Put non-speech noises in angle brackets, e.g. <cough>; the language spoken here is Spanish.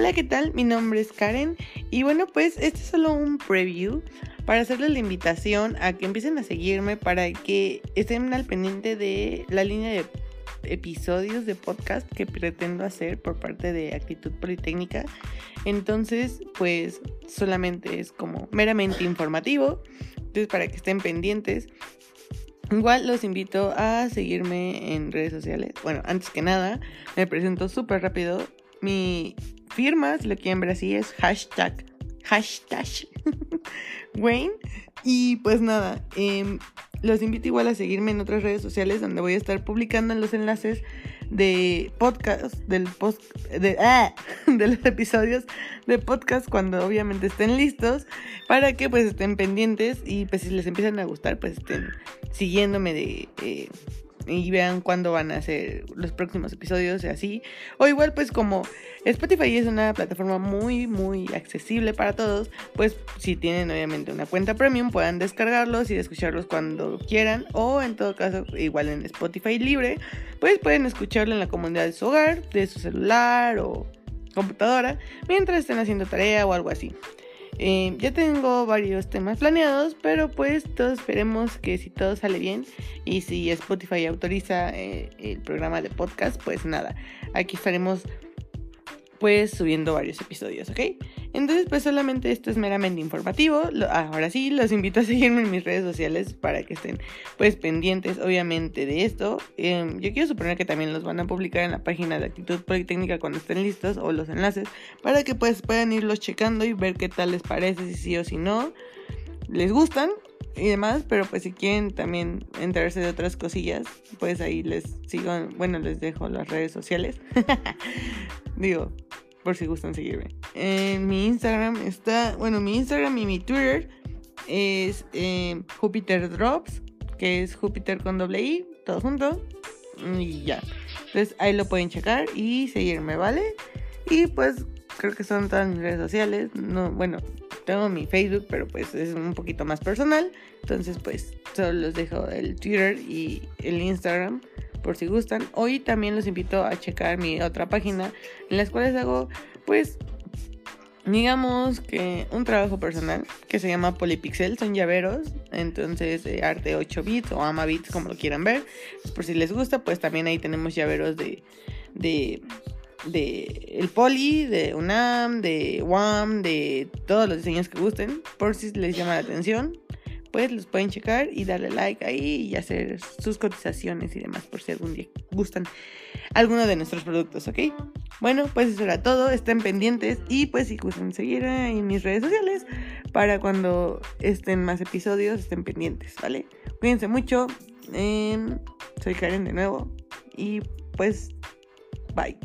Hola, ¿qué tal? Mi nombre es Karen y bueno, pues este es solo un preview para hacerles la invitación a que empiecen a seguirme para que estén al pendiente de la línea de episodios de podcast que pretendo hacer por parte de Actitud Politécnica. Entonces, pues solamente es como meramente informativo. Entonces, para que estén pendientes. Igual los invito a seguirme en redes sociales. Bueno, antes que nada, me presento súper rápido. Mi firma, lo quieren ver así, es hashtag, hashtag <laughs> Wayne. Y pues nada, eh, los invito igual a seguirme en otras redes sociales donde voy a estar publicando los enlaces de podcast, del post, de, ah, <laughs> de los episodios de podcast cuando obviamente estén listos para que pues estén pendientes y pues si les empiezan a gustar pues estén siguiéndome de... Eh, y vean cuándo van a ser los próximos episodios y así. O igual pues como Spotify es una plataforma muy muy accesible para todos, pues si tienen obviamente una cuenta premium puedan descargarlos y escucharlos cuando quieran o en todo caso igual en Spotify libre, pues pueden escucharlo en la comunidad de su hogar, de su celular o computadora mientras estén haciendo tarea o algo así. Eh, ya tengo varios temas planeados, pero pues todos esperemos que si todo sale bien y si Spotify autoriza eh, el programa de podcast, pues nada, aquí estaremos pues subiendo varios episodios, ¿ok? Entonces pues solamente esto es meramente informativo. Ahora sí, los invito a seguirme en mis redes sociales para que estén pues pendientes obviamente de esto. Em, yo quiero suponer que también los van a publicar en la página de Actitud Politécnica cuando estén listos o los enlaces para que pues puedan irlos checando y ver qué tal les parece, si sí o si no les gustan y demás, pero pues si quieren también enterarse de otras cosillas, pues ahí les sigo, bueno, les dejo las redes sociales. <laughs> Digo, por si gustan seguirme. En mi Instagram está, bueno, mi Instagram y mi Twitter es eh, Jupiter Drops, que es Jupiter con doble I, todo junto. Y ya. Entonces ahí lo pueden checar y seguirme, ¿vale? Y pues creo que son todas mis redes sociales. No, bueno, tengo mi Facebook, pero pues es un poquito más personal. Entonces, pues solo los dejo el Twitter y el Instagram por si gustan. Hoy también los invito a checar mi otra página en las cuales hago, pues, digamos que un trabajo personal que se llama Polypixel, son llaveros, entonces arte 8 bits o ama bits como lo quieran ver. por si les gusta, pues también ahí tenemos llaveros de de de el poli, de UNAM, de UAM, de todos los diseños que gusten, por si les llama la atención, pues los pueden checar y darle like ahí y hacer sus cotizaciones y demás, por si algún día gustan alguno de nuestros productos, ¿ok? Bueno, pues eso era todo, estén pendientes y pues si gustan seguir en mis redes sociales para cuando estén más episodios, estén pendientes, ¿vale? Cuídense mucho, soy Karen de nuevo y pues bye.